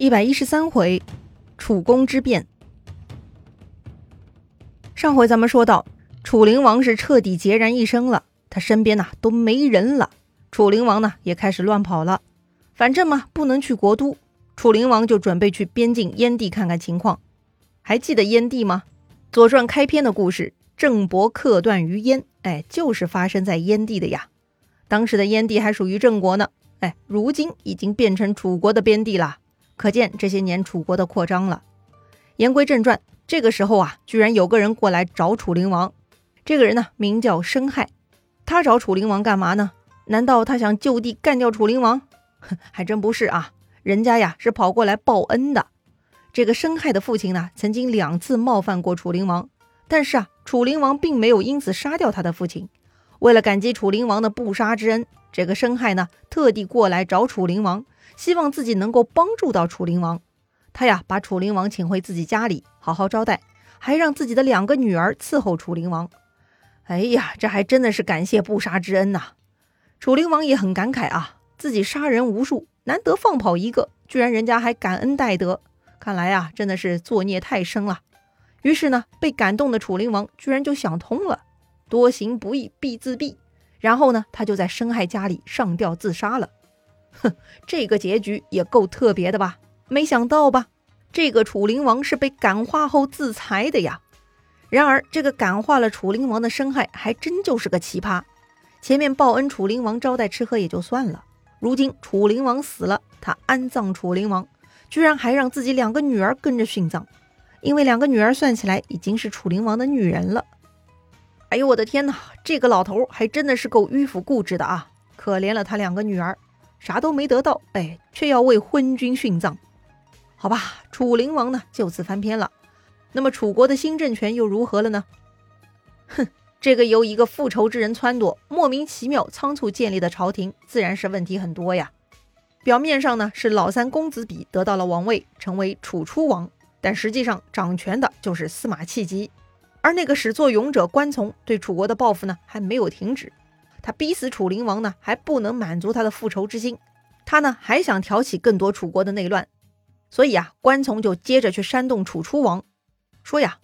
一百一十三回，楚宫之变。上回咱们说到，楚灵王是彻底孑然一身了，他身边呐都没人了。楚灵王呢也开始乱跑了，反正嘛不能去国都，楚灵王就准备去边境燕地看看情况。还记得燕地吗？《左传》开篇的故事，郑伯克段于燕，哎，就是发生在燕地的呀。当时的燕地还属于郑国呢，哎，如今已经变成楚国的边地了。可见这些年楚国的扩张了。言归正传，这个时候啊，居然有个人过来找楚灵王。这个人呢，名叫申亥。他找楚灵王干嘛呢？难道他想就地干掉楚灵王？哼，还真不是啊，人家呀是跑过来报恩的。这个申亥的父亲呢，曾经两次冒犯过楚灵王，但是啊，楚灵王并没有因此杀掉他的父亲。为了感激楚灵王的不杀之恩，这个申亥呢，特地过来找楚灵王。希望自己能够帮助到楚灵王，他呀把楚灵王请回自己家里好好招待，还让自己的两个女儿伺候楚灵王。哎呀，这还真的是感谢不杀之恩呐！楚灵王也很感慨啊，自己杀人无数，难得放跑一个，居然人家还感恩戴德，看来啊真的是作孽太深了。于是呢，被感动的楚灵王居然就想通了，多行不义必自毙。然后呢，他就在申亥家里上吊自杀了。哼，这个结局也够特别的吧？没想到吧？这个楚灵王是被感化后自裁的呀。然而，这个感化了楚灵王的申亥还真就是个奇葩。前面报恩楚灵王招待吃喝也就算了，如今楚灵王死了，他安葬楚灵王，居然还让自己两个女儿跟着殉葬，因为两个女儿算起来已经是楚灵王的女人了。哎呦我的天哪，这个老头还真的是够迂腐固执的啊！可怜了他两个女儿。啥都没得到，哎，却要为昏君殉葬，好吧，楚灵王呢就此翻篇了。那么楚国的新政权又如何了呢？哼，这个由一个复仇之人撺掇，莫名其妙仓促建立的朝廷，自然是问题很多呀。表面上呢是老三公子比得到了王位，成为楚出王，但实际上掌权的就是司马契疾，而那个始作俑者关从对楚国的报复呢还没有停止。他逼死楚灵王呢，还不能满足他的复仇之心，他呢还想挑起更多楚国的内乱，所以啊，关从就接着去煽动楚出王，说呀，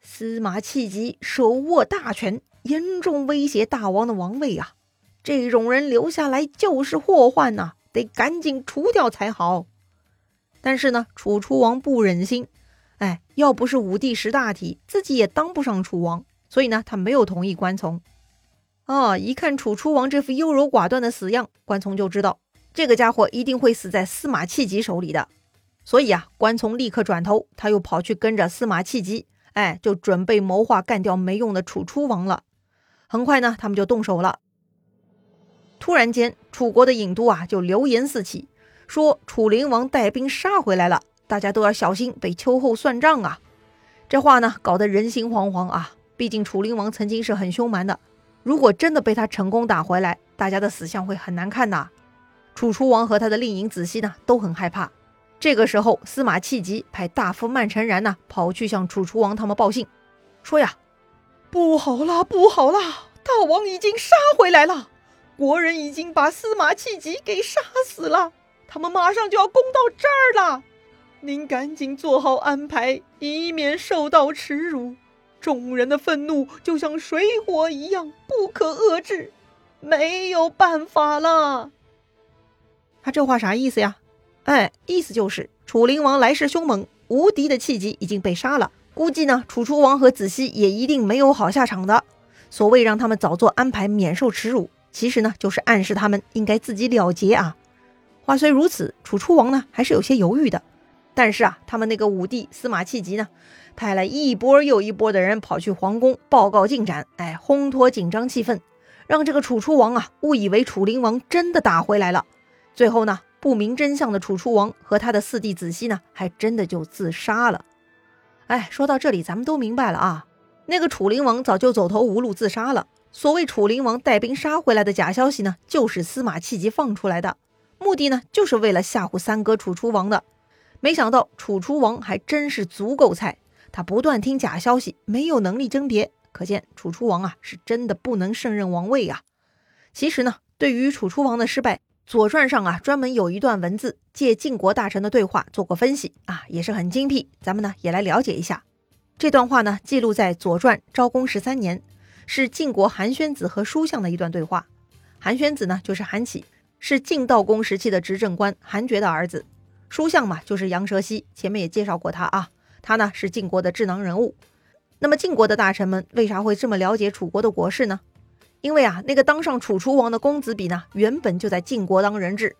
司马契疾手握大权，严重威胁大王的王位啊，这种人留下来就是祸患呐，得赶紧除掉才好。但是呢，楚出王不忍心，哎，要不是武帝识大体，自己也当不上楚王，所以呢，他没有同意关从。哦，一看楚出王这副优柔寡断的死样，关从就知道这个家伙一定会死在司马契疾手里的。所以啊，关从立刻转头，他又跑去跟着司马契疾，哎，就准备谋划干掉没用的楚出王了。很快呢，他们就动手了。突然间，楚国的郢都啊，就流言四起，说楚灵王带兵杀回来了，大家都要小心被秋后算账啊。这话呢，搞得人心惶惶啊。毕竟楚灵王曾经是很凶蛮的。如果真的被他成功打回来，大家的死相会很难看呐。楚出王和他的令尹子西呢都很害怕。这个时候，司马契疾派大夫曼成然呢跑去向楚出王他们报信，说呀：“不好了，不好了，大王已经杀回来了，国人已经把司马契疾给杀死了，他们马上就要攻到这儿了，您赶紧做好安排，以免受到耻辱。”众人的愤怒就像水火一样不可遏制，没有办法了。他这话啥意思呀？哎，意思就是楚灵王来势凶猛，无敌的契机已经被杀了。估计呢，楚出王和子熙也一定没有好下场的。所谓让他们早做安排，免受耻辱，其实呢，就是暗示他们应该自己了结啊。话虽如此，楚出王呢还是有些犹豫的。但是啊，他们那个武帝司马契疾呢？派了一波又一波的人跑去皇宫报告进展，哎，烘托紧张气氛，让这个楚出王啊误以为楚灵王真的打回来了。最后呢，不明真相的楚出王和他的四弟子熙呢，还真的就自杀了。哎，说到这里，咱们都明白了啊，那个楚灵王早就走投无路自杀了。所谓楚灵王带兵杀回来的假消息呢，就是司马契疾放出来的，目的呢，就是为了吓唬三哥楚出王的。没想到楚出王还真是足够菜。他不断听假消息，没有能力甄别，可见楚出王啊是真的不能胜任王位呀。其实呢，对于楚出王的失败，左传》上啊专门有一段文字，借晋国大臣的对话做过分析啊，也是很精辟。咱们呢也来了解一下。这段话呢记录在《左传》昭公十三年，是晋国韩宣子和叔向的一段对话。韩宣子呢就是韩起，是晋悼公时期的执政官韩厥的儿子。书相嘛就是杨蛇溪，前面也介绍过他啊，他呢是晋国的智囊人物。那么晋国的大臣们为啥会这么了解楚国的国事呢？因为啊，那个当上楚楚王的公子比呢，原本就在晋国当人质。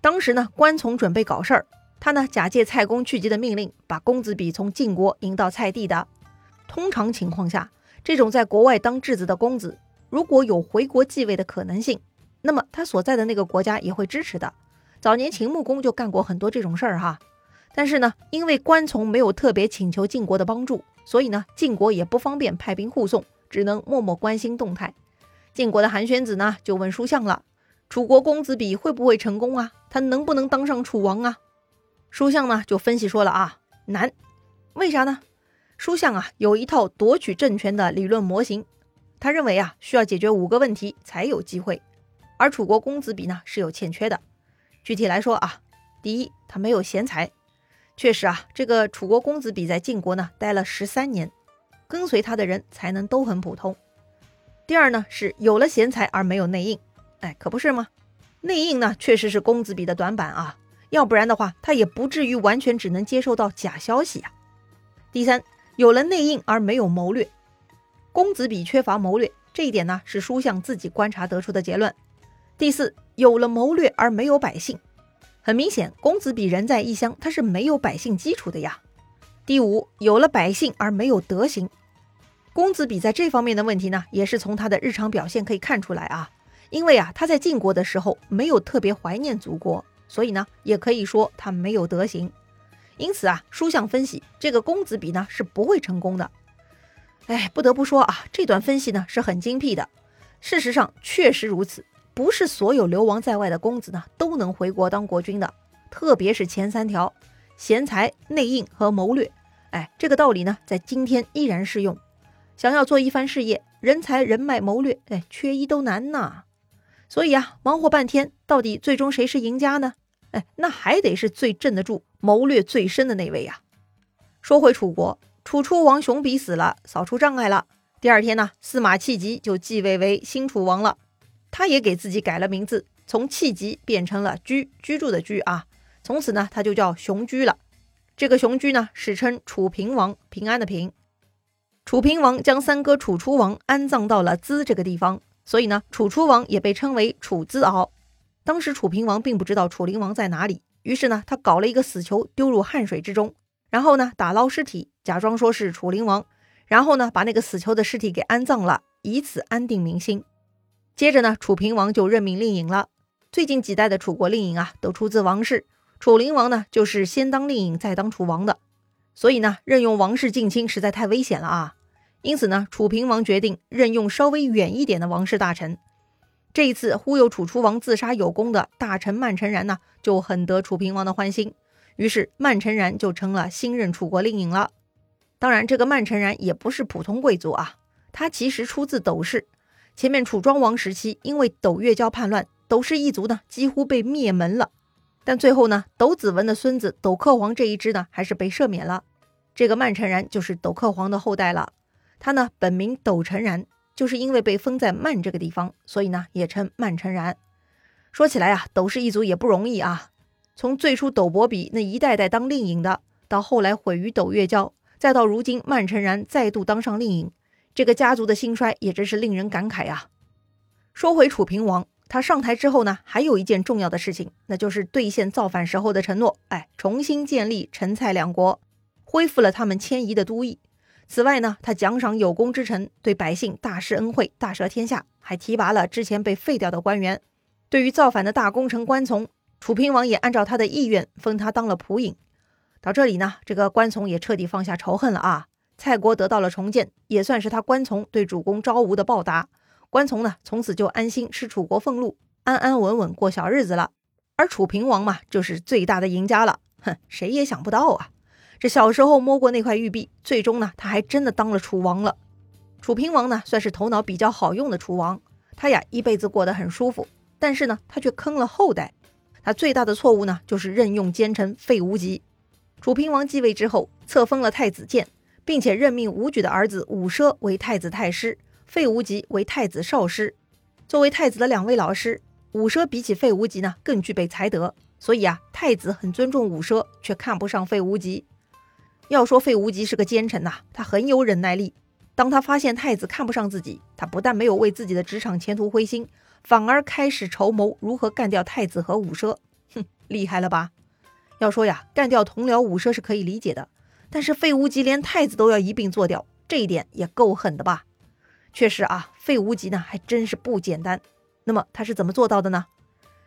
当时呢，关从准备搞事儿，他呢假借蔡公去疾的命令，把公子比从晋国引到蔡地的。通常情况下，这种在国外当质子的公子，如果有回国继位的可能性，那么他所在的那个国家也会支持的。早年秦穆公就干过很多这种事儿哈。但是呢，因为关从没有特别请求晋国的帮助，所以呢，晋国也不方便派兵护送，只能默默关心动态。晋国的韩宣子呢，就问叔向了：“楚国公子比会不会成功啊？他能不能当上楚王啊？”叔向呢就分析说了啊，难。为啥呢？叔向啊有一套夺取政权的理论模型，他认为啊需要解决五个问题才有机会，而楚国公子比呢是有欠缺的。具体来说啊，第一，他没有贤才。确实啊，这个楚国公子比在晋国呢待了十三年，跟随他的人才能都很普通。第二呢，是有了贤才而没有内应，哎，可不是吗？内应呢，确实是公子比的短板啊，要不然的话，他也不至于完全只能接受到假消息啊。第三，有了内应而没有谋略，公子比缺乏谋略，这一点呢是书相自己观察得出的结论。第四，有了谋略而没有百姓，很明显，公子比人在异乡，他是没有百姓基础的呀。第五，有了百姓而没有德行。公子比在这方面的问题呢，也是从他的日常表现可以看出来啊。因为啊，他在晋国的时候没有特别怀念祖国，所以呢，也可以说他没有德行。因此啊，书相分析这个公子比呢是不会成功的。哎，不得不说啊，这段分析呢是很精辟的。事实上确实如此，不是所有流亡在外的公子呢都能回国当国君的，特别是前三条：贤才、内应和谋略。哎，这个道理呢在今天依然适用。想要做一番事业，人才、人脉、谋略，哎，缺一都难呐。所以啊，忙活半天，到底最终谁是赢家呢？哎，那还得是最镇得住、谋略最深的那位呀。说回楚国，楚出王熊比死了，扫除障碍了。第二天呢，司马弃疾就继位为新楚王了。他也给自己改了名字，从弃疾变成了居，居住的居啊。从此呢，他就叫熊居了。这个熊居呢，史称楚平王，平安的平。楚平王将三哥楚出王安葬到了资这个地方，所以呢，楚出王也被称为楚资敖。当时楚平王并不知道楚灵王在哪里，于是呢，他搞了一个死囚丢入汉水之中，然后呢，打捞尸体，假装说是楚灵王，然后呢，把那个死囚的尸体给安葬了，以此安定民心。接着呢，楚平王就任命令尹了。最近几代的楚国令尹啊，都出自王室，楚灵王呢，就是先当令尹再当楚王的。所以呢，任用王室近亲实在太危险了啊！因此呢，楚平王决定任用稍微远一点的王室大臣。这一次忽悠楚出王自杀有功的大臣曼成然呢，就很得楚平王的欢心，于是曼成然就成了新任楚国令尹了。当然，这个曼成然也不是普通贵族啊，他其实出自斗氏。前面楚庄王时期，因为斗越交叛乱，斗氏一族呢几乎被灭门了。但最后呢，斗子文的孙子斗克皇这一支呢，还是被赦免了。这个曼成然就是斗克皇的后代了，他呢本名斗成然，就是因为被封在曼这个地方，所以呢也称曼成然。说起来啊，斗氏一族也不容易啊，从最初斗伯比那一代代当令尹的，到后来毁于斗越交，再到如今曼成然再度当上令尹，这个家族的兴衰也真是令人感慨啊。说回楚平王，他上台之后呢，还有一件重要的事情，那就是兑现造反时候的承诺，哎，重新建立陈蔡两国。恢复了他们迁移的都邑。此外呢，他奖赏有功之臣，对百姓大施恩惠，大赦天下，还提拔了之前被废掉的官员。对于造反的大功臣关从，楚平王也按照他的意愿封他当了仆尹。到这里呢，这个关从也彻底放下仇恨了啊！蔡国得到了重建，也算是他关从对主公昭吴的报答。关从呢，从此就安心吃楚国俸禄，安安稳稳过小日子了。而楚平王嘛，就是最大的赢家了。哼，谁也想不到啊！这小时候摸过那块玉璧，最终呢，他还真的当了楚王了。楚平王呢，算是头脑比较好用的楚王，他呀一辈子过得很舒服，但是呢，他却坑了后代。他最大的错误呢，就是任用奸臣费无极。楚平王继位之后，册封了太子建，并且任命武举的儿子武奢为太子太师，费无极为太子少师。作为太子的两位老师，武奢比起费无极呢，更具备才德。所以啊，太子很尊重武奢，却看不上费无极。要说费无极是个奸臣呐，他很有忍耐力。当他发现太子看不上自己，他不但没有为自己的职场前途灰心。反而开始筹谋如何干掉太子和武奢，哼，厉害了吧？要说呀，干掉同僚武奢是可以理解的，但是费无极连太子都要一并做掉，这一点也够狠的吧？确实啊，费无极呢还真是不简单。那么他是怎么做到的呢？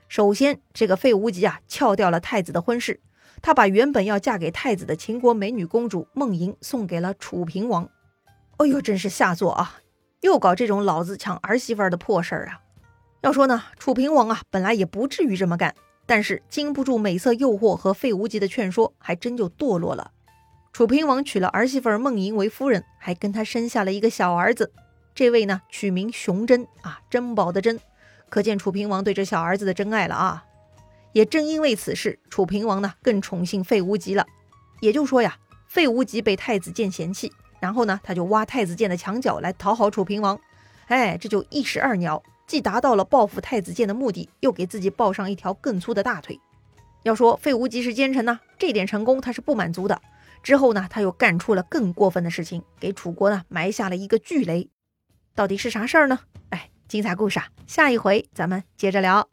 首先，这个费无极啊撬掉了太子的婚事，他把原本要嫁给太子的秦国美女公主孟莹送给了楚平王。哎呦，真是下作啊！又搞这种老子抢儿媳妇的破事儿啊！要说呢，楚平王啊，本来也不至于这么干，但是经不住美色诱惑和费无极的劝说，还真就堕落了。楚平王娶了儿媳妇孟莹为夫人，还跟他生下了一个小儿子。这位呢，取名熊珍啊，珍宝的珍，可见楚平王对这小儿子的真爱了啊。也正因为此事，楚平王呢更宠幸费无极了。也就说呀，费无极被太子建嫌弃，然后呢，他就挖太子建的墙角来讨好楚平王。哎，这就一石二鸟。既达到了报复太子建的目的，又给自己抱上一条更粗的大腿。要说费无极是奸臣呢，这点成功他是不满足的。之后呢，他又干出了更过分的事情，给楚国呢埋下了一个巨雷。到底是啥事儿呢？哎，精彩故事啊，下一回咱们接着聊。